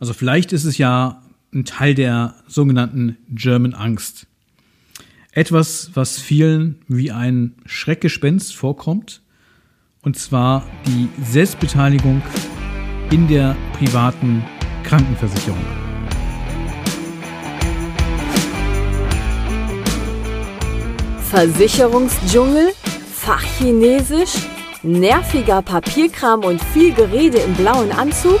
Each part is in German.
Also vielleicht ist es ja ein Teil der sogenannten German Angst. Etwas, was vielen wie ein Schreckgespenst vorkommt, und zwar die Selbstbeteiligung in der privaten Krankenversicherung. Versicherungsdschungel, Fachchinesisch, nerviger Papierkram und viel Gerede im blauen Anzug?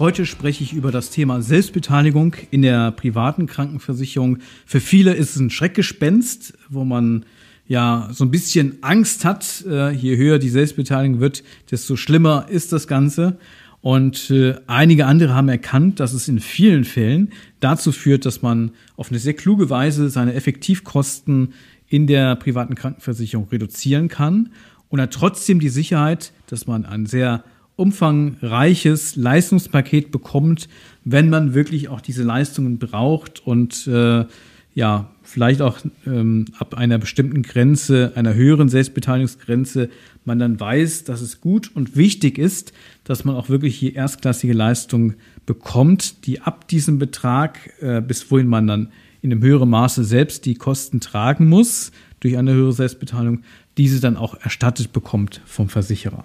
Heute spreche ich über das Thema Selbstbeteiligung in der privaten Krankenversicherung. Für viele ist es ein Schreckgespenst, wo man ja so ein bisschen Angst hat. Äh, je höher die Selbstbeteiligung wird, desto schlimmer ist das Ganze. Und äh, einige andere haben erkannt, dass es in vielen Fällen dazu führt, dass man auf eine sehr kluge Weise seine Effektivkosten in der privaten Krankenversicherung reduzieren kann und hat trotzdem die Sicherheit, dass man ein sehr umfangreiches Leistungspaket bekommt, wenn man wirklich auch diese Leistungen braucht und äh, ja, vielleicht auch ähm, ab einer bestimmten Grenze, einer höheren Selbstbeteiligungsgrenze, man dann weiß, dass es gut und wichtig ist, dass man auch wirklich hier erstklassige Leistungen bekommt, die ab diesem Betrag, äh, bis wohin man dann in einem höheren Maße selbst die Kosten tragen muss, durch eine höhere Selbstbeteiligung, diese dann auch erstattet bekommt vom Versicherer.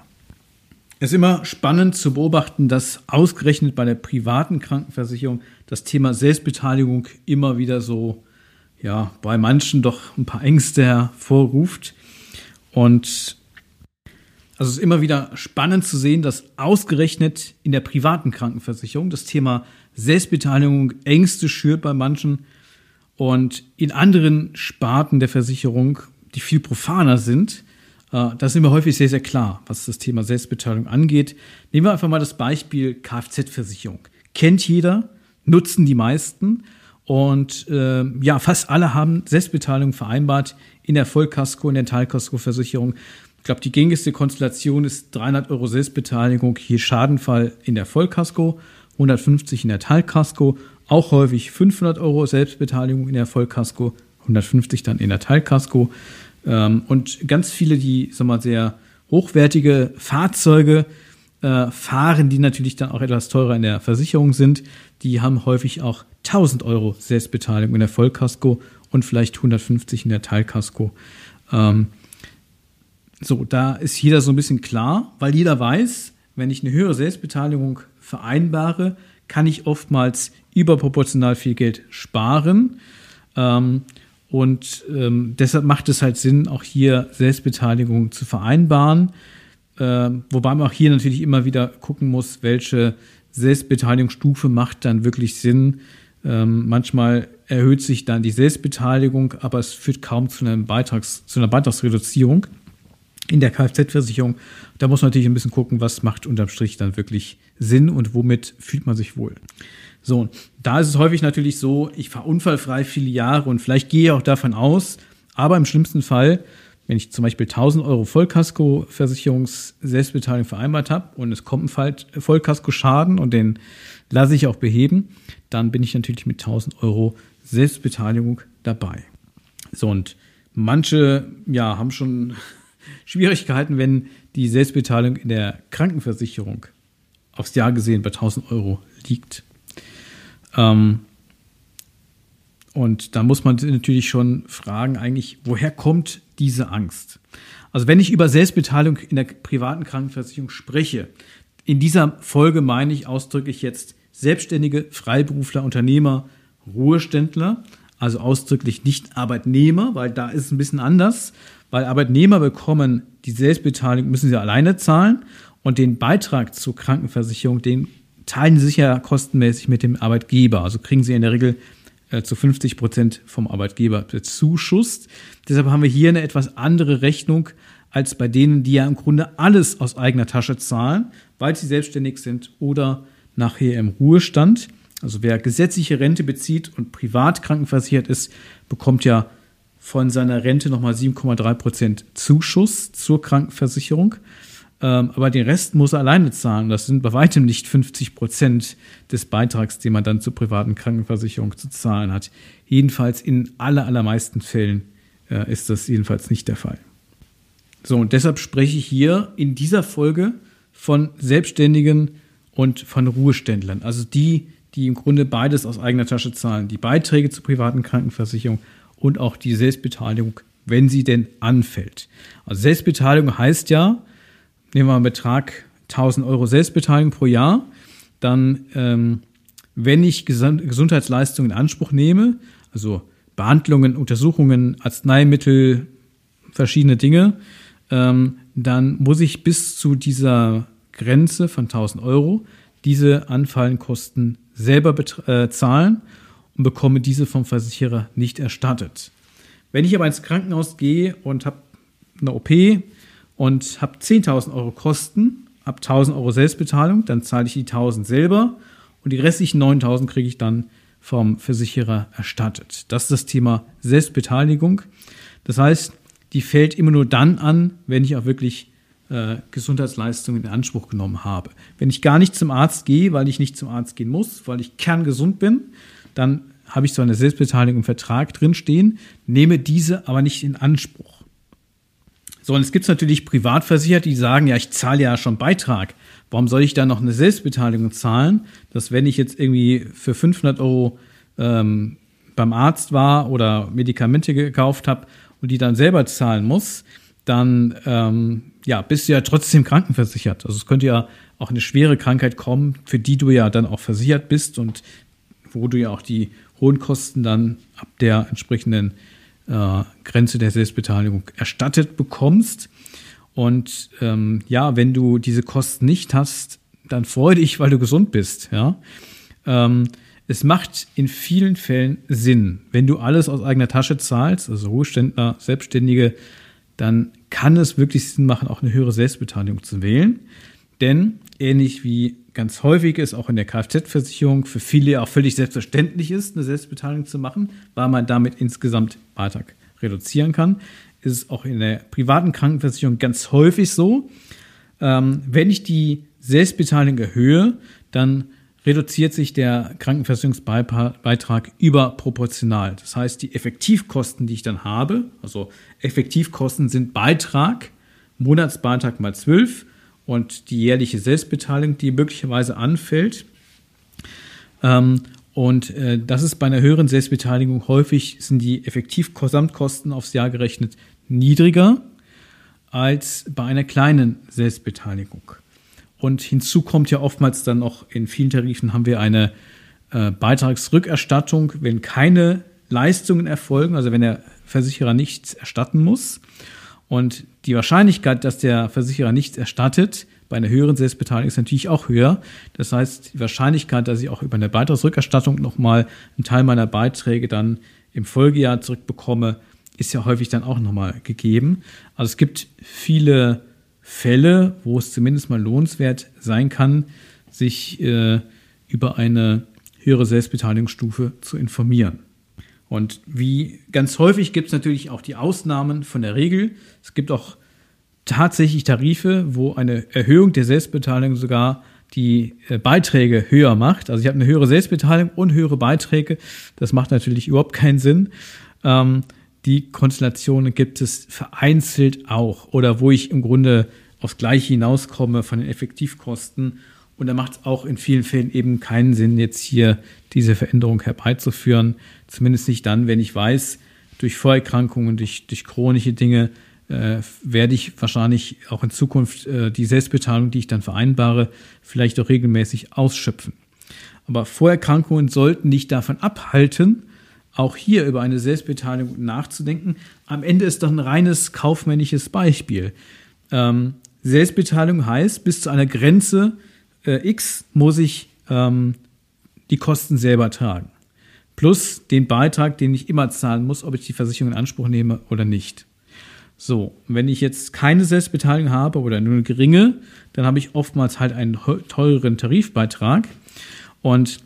Es ist immer spannend zu beobachten, dass ausgerechnet bei der privaten Krankenversicherung das Thema Selbstbeteiligung immer wieder so, ja, bei manchen doch ein paar Ängste hervorruft. Und also es ist immer wieder spannend zu sehen, dass ausgerechnet in der privaten Krankenversicherung das Thema Selbstbeteiligung Ängste schürt bei manchen und in anderen Sparten der Versicherung, die viel profaner sind, da sind wir häufig sehr, sehr klar, was das Thema Selbstbeteiligung angeht. Nehmen wir einfach mal das Beispiel Kfz-Versicherung. Kennt jeder, nutzen die meisten. Und äh, ja, fast alle haben Selbstbeteiligung vereinbart in der Vollkasko, in der Teilkasko-Versicherung. Ich glaube, die gängigste Konstellation ist 300 Euro Selbstbeteiligung, hier Schadenfall in der Vollkasko, 150 in der Teilkasko, auch häufig 500 Euro Selbstbeteiligung in der Vollkasko, 150 dann in der Teilkasko. Ähm, und ganz viele, die sag mal, sehr hochwertige Fahrzeuge äh, fahren, die natürlich dann auch etwas teurer in der Versicherung sind, die haben häufig auch 1000 Euro Selbstbeteiligung in der Vollkasko und vielleicht 150 in der Teilkasko. Ähm, so, da ist jeder so ein bisschen klar, weil jeder weiß, wenn ich eine höhere Selbstbeteiligung vereinbare, kann ich oftmals überproportional viel Geld sparen. Ähm, und ähm, deshalb macht es halt Sinn, auch hier Selbstbeteiligung zu vereinbaren. Äh, wobei man auch hier natürlich immer wieder gucken muss, welche Selbstbeteiligungsstufe macht dann wirklich Sinn. Ähm, manchmal erhöht sich dann die Selbstbeteiligung, aber es führt kaum zu, Beitrags, zu einer Beitragsreduzierung in der Kfz-Versicherung. Da muss man natürlich ein bisschen gucken, was macht unterm Strich dann wirklich Sinn und womit fühlt man sich wohl. So, da ist es häufig natürlich so, ich fahre unfallfrei viele Jahre und vielleicht gehe ich auch davon aus, aber im schlimmsten Fall, wenn ich zum Beispiel 1000 Euro Vollkasko-Versicherungs-Selbstbeteiligung vereinbart habe und es kommt ein Vollkasko-Schaden und den lasse ich auch beheben, dann bin ich natürlich mit 1000 Euro Selbstbeteiligung dabei. So, und manche, ja, haben schon Schwierigkeiten, wenn die Selbstbeteiligung in der Krankenversicherung aufs Jahr gesehen bei 1000 Euro liegt. Ähm, und da muss man natürlich schon fragen, eigentlich, woher kommt diese Angst? Also wenn ich über Selbstbeteiligung in der privaten Krankenversicherung spreche, in dieser Folge meine ich ausdrücklich jetzt Selbstständige, Freiberufler, Unternehmer, Ruheständler, also ausdrücklich nicht Arbeitnehmer, weil da ist es ein bisschen anders, weil Arbeitnehmer bekommen die Selbstbeteiligung, müssen sie alleine zahlen und den Beitrag zur Krankenversicherung, den teilen sie sich ja kostenmäßig mit dem Arbeitgeber. Also kriegen sie in der Regel äh, zu 50 Prozent vom Arbeitgeber Zuschuss. Deshalb haben wir hier eine etwas andere Rechnung als bei denen, die ja im Grunde alles aus eigener Tasche zahlen, weil sie selbstständig sind oder nachher im Ruhestand. Also wer gesetzliche Rente bezieht und privat krankenversichert ist, bekommt ja von seiner Rente nochmal 7,3 Prozent Zuschuss zur Krankenversicherung. Ähm, aber den Rest muss er alleine zahlen. Das sind bei weitem nicht 50 Prozent des Beitrags, den man dann zur privaten Krankenversicherung zu zahlen hat. Jedenfalls in aller, allermeisten Fällen äh, ist das jedenfalls nicht der Fall. So, und deshalb spreche ich hier in dieser Folge von Selbstständigen und von Ruheständlern. Also die, die im Grunde beides aus eigener Tasche zahlen. Die Beiträge zur privaten Krankenversicherung und auch die Selbstbeteiligung, wenn sie denn anfällt. Also Selbstbeteiligung heißt ja, nehmen wir einen Betrag 1000 Euro Selbstbeteiligung pro Jahr, dann, ähm, wenn ich Gesundheitsleistungen in Anspruch nehme, also Behandlungen, Untersuchungen, Arzneimittel, verschiedene Dinge, ähm, dann muss ich bis zu dieser Grenze von 1000 Euro diese anfallenden Kosten selber äh, zahlen und bekomme diese vom Versicherer nicht erstattet. Wenn ich aber ins Krankenhaus gehe und habe eine OP und habe 10.000 Euro Kosten, habe 1.000 Euro Selbstbezahlung, dann zahle ich die 1.000 selber und die restlichen 9.000 kriege ich dann vom Versicherer erstattet. Das ist das Thema Selbstbeteiligung. Das heißt, die fällt immer nur dann an, wenn ich auch wirklich äh, Gesundheitsleistungen in Anspruch genommen habe. Wenn ich gar nicht zum Arzt gehe, weil ich nicht zum Arzt gehen muss, weil ich kerngesund bin, dann habe ich so eine Selbstbeteiligung im Vertrag drinstehen, nehme diese aber nicht in Anspruch. So, und es gibt natürlich Privatversicherte, die sagen, ja, ich zahle ja schon Beitrag. Warum soll ich da noch eine Selbstbeteiligung zahlen? Dass wenn ich jetzt irgendwie für 500 Euro ähm, beim Arzt war oder Medikamente gekauft habe und die dann selber zahlen muss, dann ähm, ja, bist du ja trotzdem krankenversichert. Also es könnte ja auch eine schwere Krankheit kommen, für die du ja dann auch versichert bist und wo du ja auch die hohen Kosten dann ab der entsprechenden äh, Grenze der Selbstbeteiligung erstattet bekommst. Und ähm, ja, wenn du diese Kosten nicht hast, dann freu dich, weil du gesund bist. Ja, ähm, es macht in vielen Fällen Sinn, wenn du alles aus eigener Tasche zahlst, also Ruheständler, Selbstständige, dann kann es wirklich Sinn machen, auch eine höhere Selbstbeteiligung zu wählen. Denn ähnlich wie ganz häufig ist, auch in der Kfz-Versicherung, für viele auch völlig selbstverständlich ist, eine Selbstbeteiligung zu machen, weil man damit insgesamt Beitrag reduzieren kann, ist es auch in der privaten Krankenversicherung ganz häufig so. Ähm, wenn ich die Selbstbeteiligung erhöhe, dann reduziert sich der Krankenversicherungsbeitrag überproportional. Das heißt, die Effektivkosten, die ich dann habe, also Effektivkosten sind Beitrag, Monatsbeitrag mal 12 und die jährliche Selbstbeteiligung, die möglicherweise anfällt. Ähm, und äh, das ist bei einer höheren Selbstbeteiligung häufig sind die Effektivgesamtkosten aufs Jahr gerechnet niedriger als bei einer kleinen Selbstbeteiligung. Und hinzu kommt ja oftmals dann noch, in vielen Tarifen haben wir eine äh, Beitragsrückerstattung, wenn keine Leistungen erfolgen, also wenn der Versicherer nichts erstatten muss. Und die Wahrscheinlichkeit, dass der Versicherer nichts erstattet, bei einer höheren Selbstbeteiligung ist natürlich auch höher. Das heißt, die Wahrscheinlichkeit, dass ich auch über eine Beitragsrückerstattung nochmal einen Teil meiner Beiträge dann im Folgejahr zurückbekomme, ist ja häufig dann auch nochmal gegeben. Also es gibt viele Fälle, wo es zumindest mal lohnenswert sein kann, sich äh, über eine höhere Selbstbeteiligungsstufe zu informieren. Und wie ganz häufig gibt es natürlich auch die Ausnahmen von der Regel. Es gibt auch tatsächlich Tarife, wo eine Erhöhung der Selbstbeteiligung sogar die äh, Beiträge höher macht. Also ich habe eine höhere Selbstbeteiligung und höhere Beiträge. Das macht natürlich überhaupt keinen Sinn. Ähm, die Konstellationen gibt es vereinzelt auch oder wo ich im Grunde aufs Gleiche hinauskomme von den Effektivkosten. Und da macht es auch in vielen Fällen eben keinen Sinn, jetzt hier diese Veränderung herbeizuführen. Zumindest nicht dann, wenn ich weiß, durch Vorerkrankungen, durch, durch chronische Dinge äh, werde ich wahrscheinlich auch in Zukunft äh, die Selbstbeteiligung, die ich dann vereinbare, vielleicht auch regelmäßig ausschöpfen. Aber Vorerkrankungen sollten nicht davon abhalten, auch hier über eine Selbstbeteiligung nachzudenken. Am Ende ist doch ein reines kaufmännisches Beispiel. Ähm, Selbstbeteiligung heißt, bis zu einer Grenze äh, X muss ich ähm, die Kosten selber tragen. Plus den Beitrag, den ich immer zahlen muss, ob ich die Versicherung in Anspruch nehme oder nicht. So, wenn ich jetzt keine Selbstbeteiligung habe oder nur eine geringe, dann habe ich oftmals halt einen teureren Tarifbeitrag. Und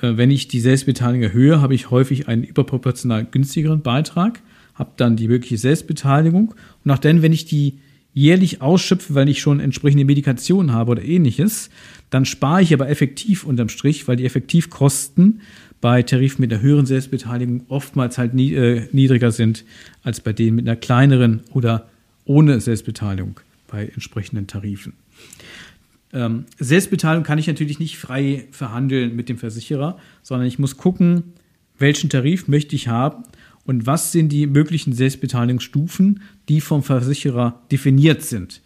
äh, wenn ich die Selbstbeteiligung erhöhe, habe ich häufig einen überproportional günstigeren Beitrag, habe dann die mögliche Selbstbeteiligung und auch dann, wenn ich die jährlich ausschöpfe, weil ich schon entsprechende Medikationen habe oder ähnliches, dann spare ich aber effektiv unterm Strich, weil die Effektivkosten bei Tarifen mit einer höheren Selbstbeteiligung oftmals halt nie, äh, niedriger sind als bei denen mit einer kleineren oder ohne Selbstbeteiligung bei entsprechenden Tarifen. Ähm, Selbstbeteiligung kann ich natürlich nicht frei verhandeln mit dem Versicherer, sondern ich muss gucken, welchen Tarif möchte ich haben und was sind die möglichen Selbstbeteiligungsstufen, die vom Versicherer definiert sind.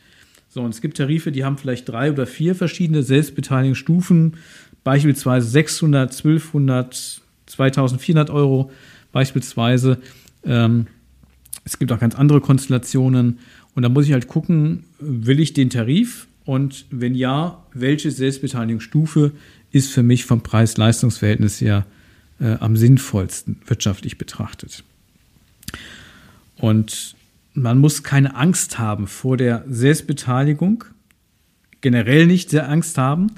So, und es gibt Tarife, die haben vielleicht drei oder vier verschiedene Selbstbeteiligungsstufen, beispielsweise 600, 1200, 2400 Euro beispielsweise. Ähm, es gibt auch ganz andere Konstellationen. Und da muss ich halt gucken, will ich den Tarif? Und wenn ja, welche Selbstbeteiligungsstufe ist für mich vom Preis-Leistungs-Verhältnis her äh, am sinnvollsten wirtschaftlich betrachtet? Und man muss keine Angst haben vor der Selbstbeteiligung, generell nicht sehr Angst haben.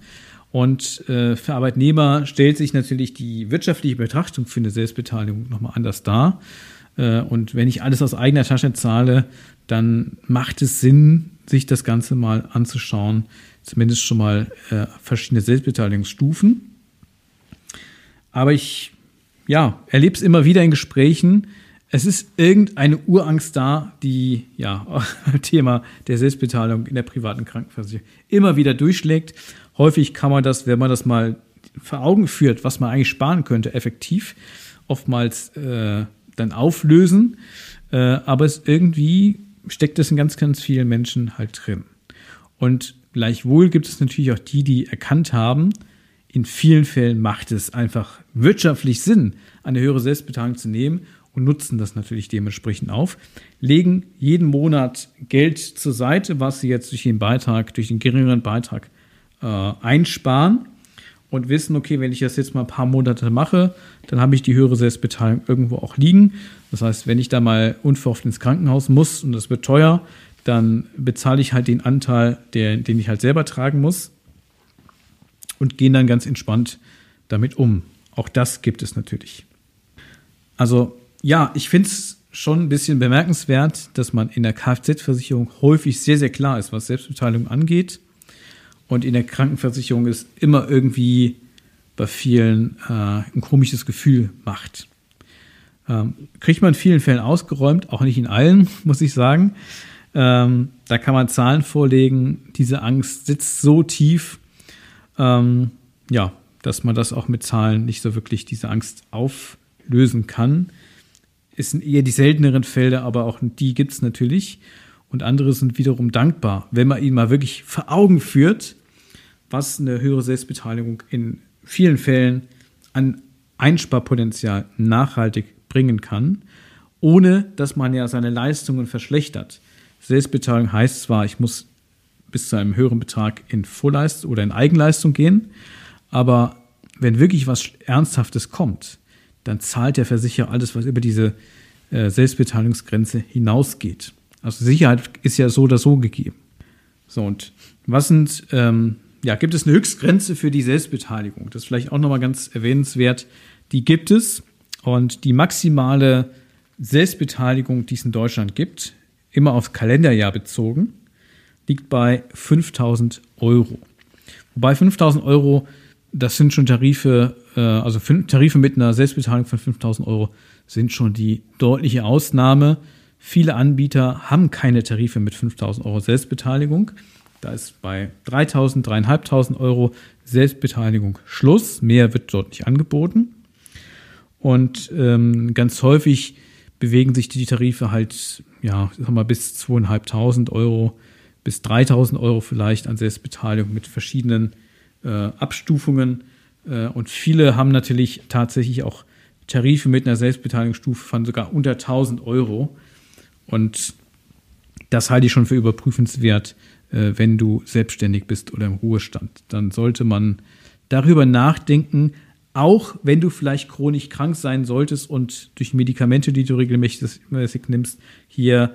Und äh, für Arbeitnehmer stellt sich natürlich die wirtschaftliche Betrachtung für eine Selbstbeteiligung nochmal anders dar. Äh, und wenn ich alles aus eigener Tasche zahle, dann macht es Sinn, sich das Ganze mal anzuschauen. Zumindest schon mal äh, verschiedene Selbstbeteiligungsstufen. Aber ich ja, erlebe es immer wieder in Gesprächen, es ist irgendeine Urangst da, die ja Thema der Selbstbeteiligung in der privaten Krankenversicherung immer wieder durchschlägt. Häufig kann man das, wenn man das mal vor Augen führt, was man eigentlich sparen könnte, effektiv oftmals äh, dann auflösen. Äh, aber es irgendwie steckt es in ganz, ganz vielen Menschen halt drin. Und gleichwohl gibt es natürlich auch die, die erkannt haben, in vielen Fällen macht es einfach wirtschaftlich Sinn, eine höhere Selbstbeteiligung zu nehmen und nutzen das natürlich dementsprechend auf, legen jeden Monat Geld zur Seite, was sie jetzt durch den Beitrag, durch den geringeren Beitrag äh, einsparen und wissen, okay, wenn ich das jetzt mal ein paar Monate mache, dann habe ich die höhere Selbstbeteiligung irgendwo auch liegen. Das heißt, wenn ich da mal unverhofft ins Krankenhaus muss und das wird teuer, dann bezahle ich halt den Anteil, der, den ich halt selber tragen muss und gehen dann ganz entspannt damit um. Auch das gibt es natürlich. Also ja, ich finde es schon ein bisschen bemerkenswert, dass man in der Kfz-Versicherung häufig sehr, sehr klar ist, was Selbstbeteiligung angeht. Und in der Krankenversicherung ist immer irgendwie bei vielen äh, ein komisches Gefühl macht. Ähm, kriegt man in vielen Fällen ausgeräumt, auch nicht in allen, muss ich sagen. Ähm, da kann man Zahlen vorlegen. Diese Angst sitzt so tief, ähm, ja, dass man das auch mit Zahlen nicht so wirklich diese Angst auflösen kann. Es sind eher die selteneren Fälle, aber auch die gibt es natürlich. Und andere sind wiederum dankbar, wenn man ihnen mal wirklich vor Augen führt, was eine höhere Selbstbeteiligung in vielen Fällen an Einsparpotenzial nachhaltig bringen kann, ohne dass man ja seine Leistungen verschlechtert. Selbstbeteiligung heißt zwar, ich muss bis zu einem höheren Betrag in Vorleistung oder in Eigenleistung gehen, aber wenn wirklich was Ernsthaftes kommt, dann zahlt der Versicherer alles, was über diese äh, Selbstbeteiligungsgrenze hinausgeht. Also Sicherheit ist ja so oder so gegeben. So, und was sind, ähm, ja, gibt es eine Höchstgrenze für die Selbstbeteiligung? Das ist vielleicht auch nochmal ganz erwähnenswert. Die gibt es. Und die maximale Selbstbeteiligung, die es in Deutschland gibt, immer aufs Kalenderjahr bezogen, liegt bei 5000 Euro. Wobei 5000 Euro, das sind schon Tarife, äh, also Tarife mit einer Selbstbeteiligung von 5000 Euro sind schon die deutliche Ausnahme. Viele Anbieter haben keine Tarife mit 5000 Euro Selbstbeteiligung. Da ist bei 3000, 3500 Euro Selbstbeteiligung Schluss. Mehr wird dort nicht angeboten. Und ähm, ganz häufig bewegen sich die Tarife halt, ja, sag mal, bis 2500 Euro, bis 3000 Euro vielleicht an Selbstbeteiligung mit verschiedenen äh, Abstufungen. Äh, und viele haben natürlich tatsächlich auch Tarife mit einer Selbstbeteiligungsstufe von sogar unter 1000 Euro. Und das halte ich schon für überprüfenswert, äh, wenn du selbstständig bist oder im Ruhestand. Dann sollte man darüber nachdenken, auch wenn du vielleicht chronisch krank sein solltest und durch Medikamente, die du regelmäßig nimmst, hier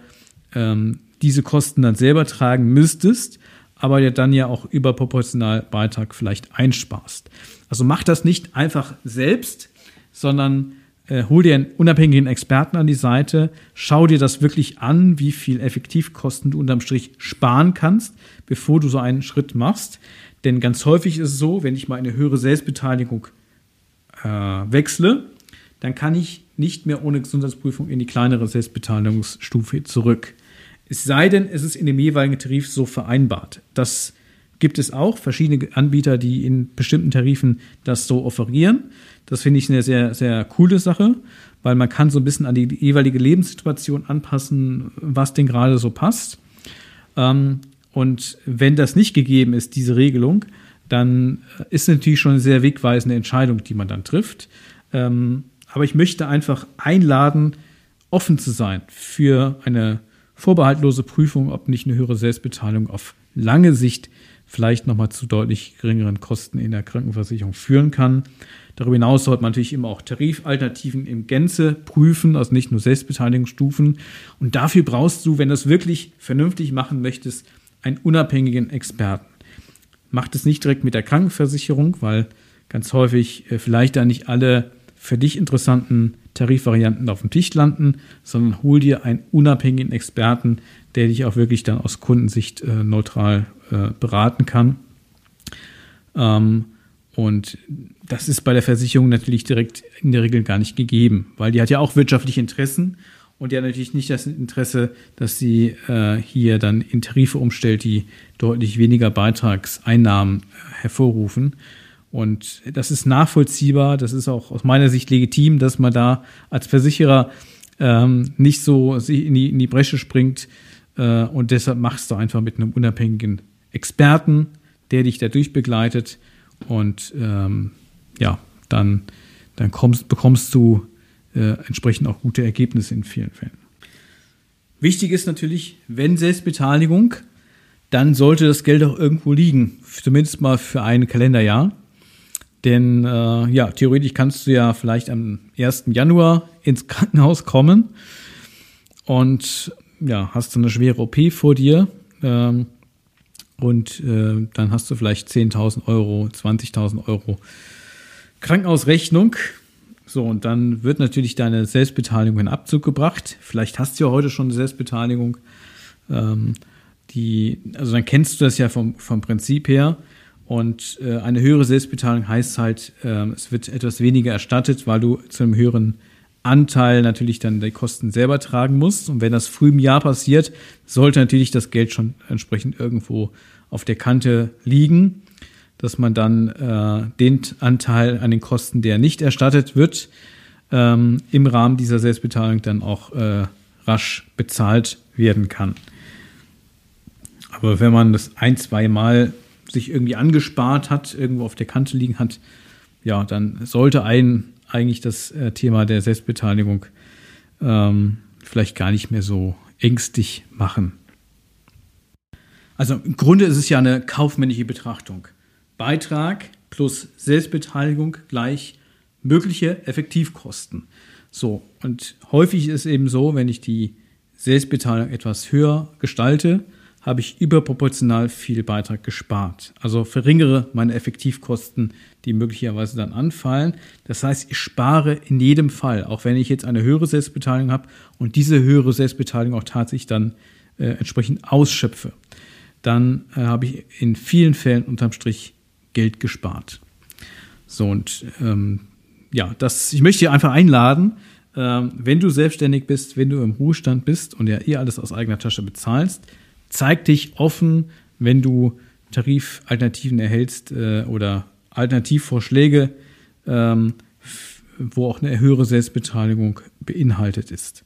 ähm, diese Kosten dann selber tragen müsstest. Aber dir dann ja auch überproportional Beitrag vielleicht einsparst. Also mach das nicht einfach selbst, sondern äh, hol dir einen unabhängigen Experten an die Seite, schau dir das wirklich an, wie viel Effektivkosten du unterm Strich sparen kannst, bevor du so einen Schritt machst. Denn ganz häufig ist es so, wenn ich mal eine höhere Selbstbeteiligung äh, wechsle, dann kann ich nicht mehr ohne Gesundheitsprüfung in die kleinere Selbstbeteiligungsstufe zurück. Es sei denn, es ist in dem jeweiligen Tarif so vereinbart. Das gibt es auch verschiedene Anbieter, die in bestimmten Tarifen das so offerieren. Das finde ich eine sehr, sehr coole Sache, weil man kann so ein bisschen an die jeweilige Lebenssituation anpassen, was denn gerade so passt. Ähm, und wenn das nicht gegeben ist, diese Regelung, dann ist natürlich schon eine sehr wegweisende Entscheidung, die man dann trifft. Ähm, aber ich möchte einfach einladen, offen zu sein für eine vorbehaltlose Prüfung, ob nicht eine höhere Selbstbeteiligung auf lange Sicht vielleicht nochmal zu deutlich geringeren Kosten in der Krankenversicherung führen kann. Darüber hinaus sollte man natürlich immer auch Tarifalternativen im Gänze prüfen, also nicht nur Selbstbeteiligungsstufen. Und dafür brauchst du, wenn du es wirklich vernünftig machen möchtest, einen unabhängigen Experten. Macht es nicht direkt mit der Krankenversicherung, weil ganz häufig äh, vielleicht da nicht alle für dich interessanten Tarifvarianten auf dem Tisch landen, sondern hol dir einen unabhängigen Experten, der dich auch wirklich dann aus Kundensicht äh, neutral äh, beraten kann. Ähm, und das ist bei der Versicherung natürlich direkt in der Regel gar nicht gegeben, weil die hat ja auch wirtschaftliche Interessen und die hat natürlich nicht das Interesse, dass sie äh, hier dann in Tarife umstellt, die deutlich weniger Beitragseinnahmen äh, hervorrufen. Und das ist nachvollziehbar, das ist auch aus meiner Sicht legitim, dass man da als Versicherer ähm, nicht so in die, in die Bresche springt. Äh, und deshalb machst du einfach mit einem unabhängigen Experten, der dich dadurch begleitet. Und ähm, ja, dann, dann kommst, bekommst du äh, entsprechend auch gute Ergebnisse in vielen Fällen. Wichtig ist natürlich, wenn Selbstbeteiligung, dann sollte das Geld auch irgendwo liegen, zumindest mal für ein Kalenderjahr. Denn äh, ja, theoretisch kannst du ja vielleicht am 1. Januar ins Krankenhaus kommen und ja, hast du eine schwere OP vor dir ähm, und äh, dann hast du vielleicht 10.000 Euro, 20.000 Euro Krankenhausrechnung. So, und dann wird natürlich deine Selbstbeteiligung in Abzug gebracht. Vielleicht hast du ja heute schon eine Selbstbeteiligung. Ähm, die, also dann kennst du das ja vom, vom Prinzip her. Und äh, eine höhere Selbstbeteiligung heißt halt, äh, es wird etwas weniger erstattet, weil du zu einem höheren Anteil natürlich dann die Kosten selber tragen musst. Und wenn das früh im Jahr passiert, sollte natürlich das Geld schon entsprechend irgendwo auf der Kante liegen, dass man dann äh, den Anteil an den Kosten, der nicht erstattet wird, ähm, im Rahmen dieser Selbstbeteiligung dann auch äh, rasch bezahlt werden kann. Aber wenn man das ein, zwei Mal sich irgendwie angespart hat, irgendwo auf der Kante liegen hat, ja, dann sollte ein eigentlich das äh, Thema der Selbstbeteiligung ähm, vielleicht gar nicht mehr so ängstlich machen. Also im Grunde ist es ja eine kaufmännische Betrachtung. Beitrag plus Selbstbeteiligung gleich mögliche Effektivkosten. So, und häufig ist es eben so, wenn ich die Selbstbeteiligung etwas höher gestalte, habe ich überproportional viel Beitrag gespart. Also verringere meine Effektivkosten, die möglicherweise dann anfallen. Das heißt, ich spare in jedem Fall, auch wenn ich jetzt eine höhere Selbstbeteiligung habe und diese höhere Selbstbeteiligung auch tatsächlich dann äh, entsprechend ausschöpfe, dann äh, habe ich in vielen Fällen unterm Strich Geld gespart. So und ähm, ja, das, ich möchte dich einfach einladen, ähm, wenn du selbstständig bist, wenn du im Ruhestand bist und ja eh alles aus eigener Tasche bezahlst, zeig dich offen, wenn du Tarifalternativen erhältst äh, oder Alternativvorschläge, ähm, wo auch eine höhere Selbstbeteiligung beinhaltet ist.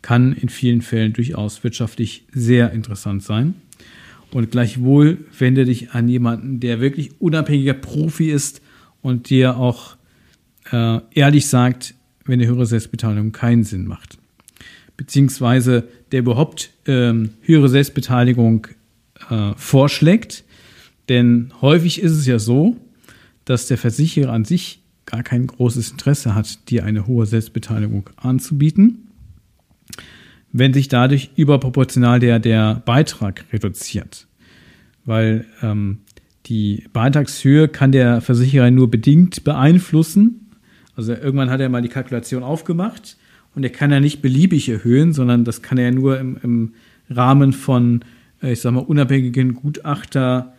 Kann in vielen Fällen durchaus wirtschaftlich sehr interessant sein. Und gleichwohl wende dich an jemanden, der wirklich unabhängiger Profi ist und dir auch äh, ehrlich sagt, wenn eine höhere Selbstbeteiligung keinen Sinn macht beziehungsweise der überhaupt ähm, höhere Selbstbeteiligung äh, vorschlägt. Denn häufig ist es ja so, dass der Versicherer an sich gar kein großes Interesse hat, dir eine hohe Selbstbeteiligung anzubieten, wenn sich dadurch überproportional der, der Beitrag reduziert. weil ähm, die Beitragshöhe kann der Versicherer nur bedingt beeinflussen. Also irgendwann hat er mal die Kalkulation aufgemacht und er kann ja nicht beliebig erhöhen, sondern das kann er nur im, im Rahmen von, äh, ich sag mal, unabhängigen Gutachter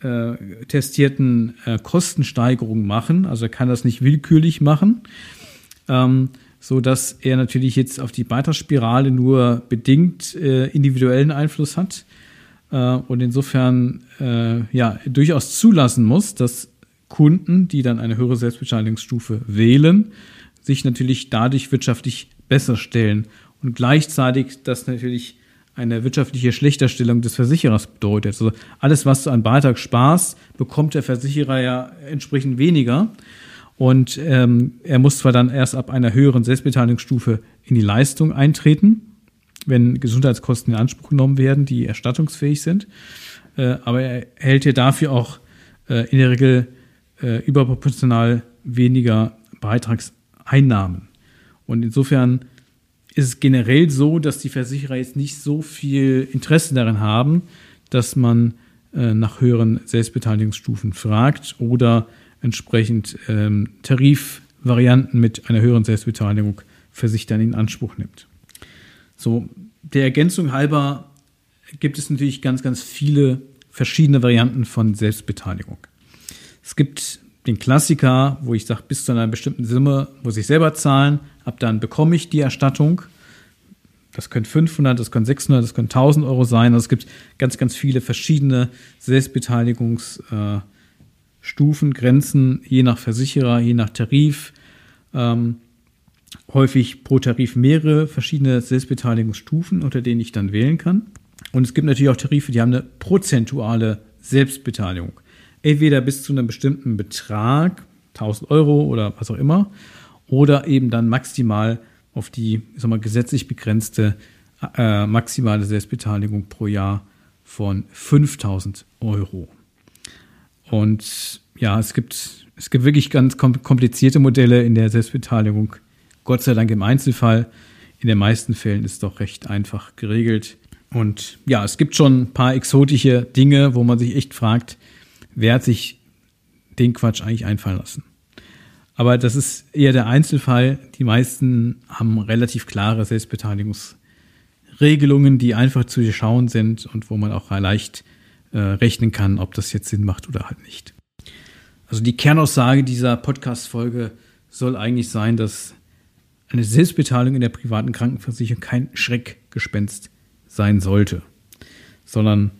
äh, testierten äh, Kostensteigerungen machen. Also er kann das nicht willkürlich machen, ähm, so dass er natürlich jetzt auf die Beitragsspirale nur bedingt äh, individuellen Einfluss hat äh, und insofern äh, ja durchaus zulassen muss, dass Kunden, die dann eine höhere Selbstbeteiligungsstufe wählen, sich natürlich dadurch wirtschaftlich besser stellen und gleichzeitig das natürlich eine wirtschaftliche Schlechterstellung des Versicherers bedeutet. Also alles, was du an Beitrag sparst, bekommt der Versicherer ja entsprechend weniger. Und ähm, er muss zwar dann erst ab einer höheren Selbstbeteiligungsstufe in die Leistung eintreten, wenn Gesundheitskosten in Anspruch genommen werden, die erstattungsfähig sind. Äh, aber er erhält hier dafür auch äh, in der Regel äh, überproportional weniger Beitragseinnahmen. Und insofern ist es generell so, dass die Versicherer jetzt nicht so viel Interesse daran haben, dass man äh, nach höheren Selbstbeteiligungsstufen fragt oder entsprechend ähm, Tarifvarianten mit einer höheren Selbstbeteiligung für sich dann in Anspruch nimmt. So, der Ergänzung halber gibt es natürlich ganz, ganz viele verschiedene Varianten von Selbstbeteiligung. Es gibt den Klassiker, wo ich sage, bis zu einer bestimmten Summe muss ich selber zahlen, ab dann bekomme ich die Erstattung. Das können 500, das können 600, das können 1000 Euro sein. Also es gibt ganz, ganz viele verschiedene Selbstbeteiligungsstufen, äh, Grenzen, je nach Versicherer, je nach Tarif. Ähm, häufig pro Tarif mehrere verschiedene Selbstbeteiligungsstufen, unter denen ich dann wählen kann. Und es gibt natürlich auch Tarife, die haben eine prozentuale Selbstbeteiligung. Entweder bis zu einem bestimmten Betrag, 1000 Euro oder was auch immer, oder eben dann maximal auf die ich sag mal, gesetzlich begrenzte äh, maximale Selbstbeteiligung pro Jahr von 5000 Euro. Und ja, es gibt, es gibt wirklich ganz komplizierte Modelle in der Selbstbeteiligung. Gott sei Dank im Einzelfall. In den meisten Fällen ist es doch recht einfach geregelt. Und ja, es gibt schon ein paar exotische Dinge, wo man sich echt fragt, wer hat sich den Quatsch eigentlich einfallen lassen? Aber das ist eher der Einzelfall. Die meisten haben relativ klare Selbstbeteiligungsregelungen, die einfach zu schauen sind und wo man auch leicht äh, rechnen kann, ob das jetzt Sinn macht oder halt nicht. Also die Kernaussage dieser Podcast-Folge soll eigentlich sein, dass eine Selbstbeteiligung in der privaten Krankenversicherung kein Schreckgespenst sein sollte, sondern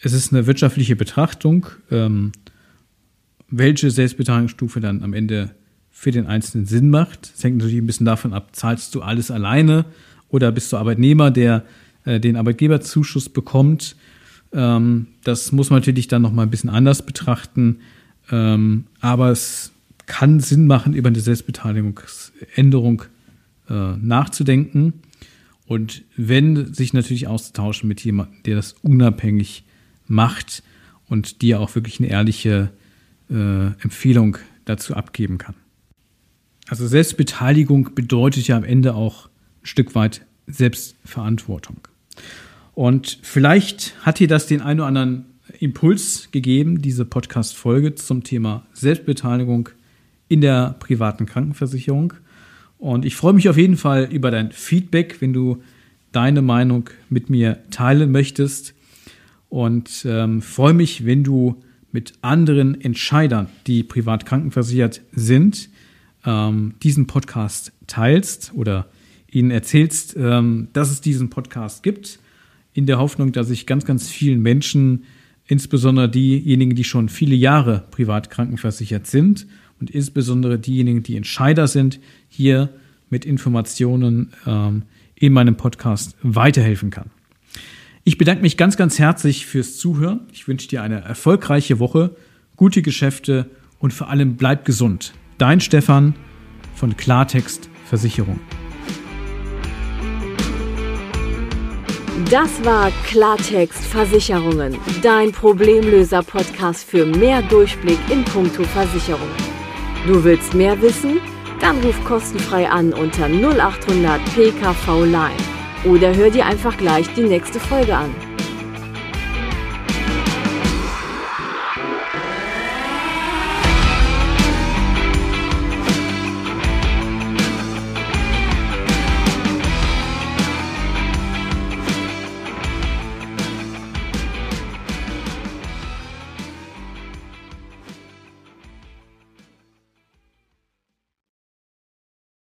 es ist eine wirtschaftliche Betrachtung, ähm, welche Selbstbeteiligungsstufe dann am Ende für den Einzelnen Sinn macht. Es hängt natürlich ein bisschen davon ab, zahlst du alles alleine oder bist du Arbeitnehmer, der äh, den Arbeitgeberzuschuss bekommt. Ähm, das muss man natürlich dann nochmal ein bisschen anders betrachten. Ähm, aber es kann Sinn machen, über eine Selbstbeteiligungsänderung äh, nachzudenken. Und wenn sich natürlich auszutauschen mit jemandem, der das unabhängig macht und dir auch wirklich eine ehrliche äh, Empfehlung dazu abgeben kann. Also Selbstbeteiligung bedeutet ja am Ende auch ein Stück weit Selbstverantwortung. Und vielleicht hat dir das den einen oder anderen Impuls gegeben, diese Podcast-Folge zum Thema Selbstbeteiligung in der privaten Krankenversicherung. Und ich freue mich auf jeden Fall über dein Feedback, wenn du deine Meinung mit mir teilen möchtest. Und ähm, freue mich, wenn du mit anderen Entscheidern, die privat krankenversichert sind, ähm, diesen Podcast teilst oder ihnen erzählst, ähm, dass es diesen Podcast gibt, in der Hoffnung, dass ich ganz, ganz vielen Menschen, insbesondere diejenigen, die schon viele Jahre privat krankenversichert sind und insbesondere diejenigen, die Entscheider sind, hier mit Informationen ähm, in meinem Podcast weiterhelfen kann. Ich bedanke mich ganz, ganz herzlich fürs Zuhören. Ich wünsche dir eine erfolgreiche Woche, gute Geschäfte und vor allem bleib gesund. Dein Stefan von Klartext Versicherung. Das war Klartext Versicherungen, dein Problemlöser-Podcast für mehr Durchblick in puncto Versicherung. Du willst mehr wissen? Dann ruf kostenfrei an unter 0800 PKV Line oder hör dir einfach gleich die nächste Folge an.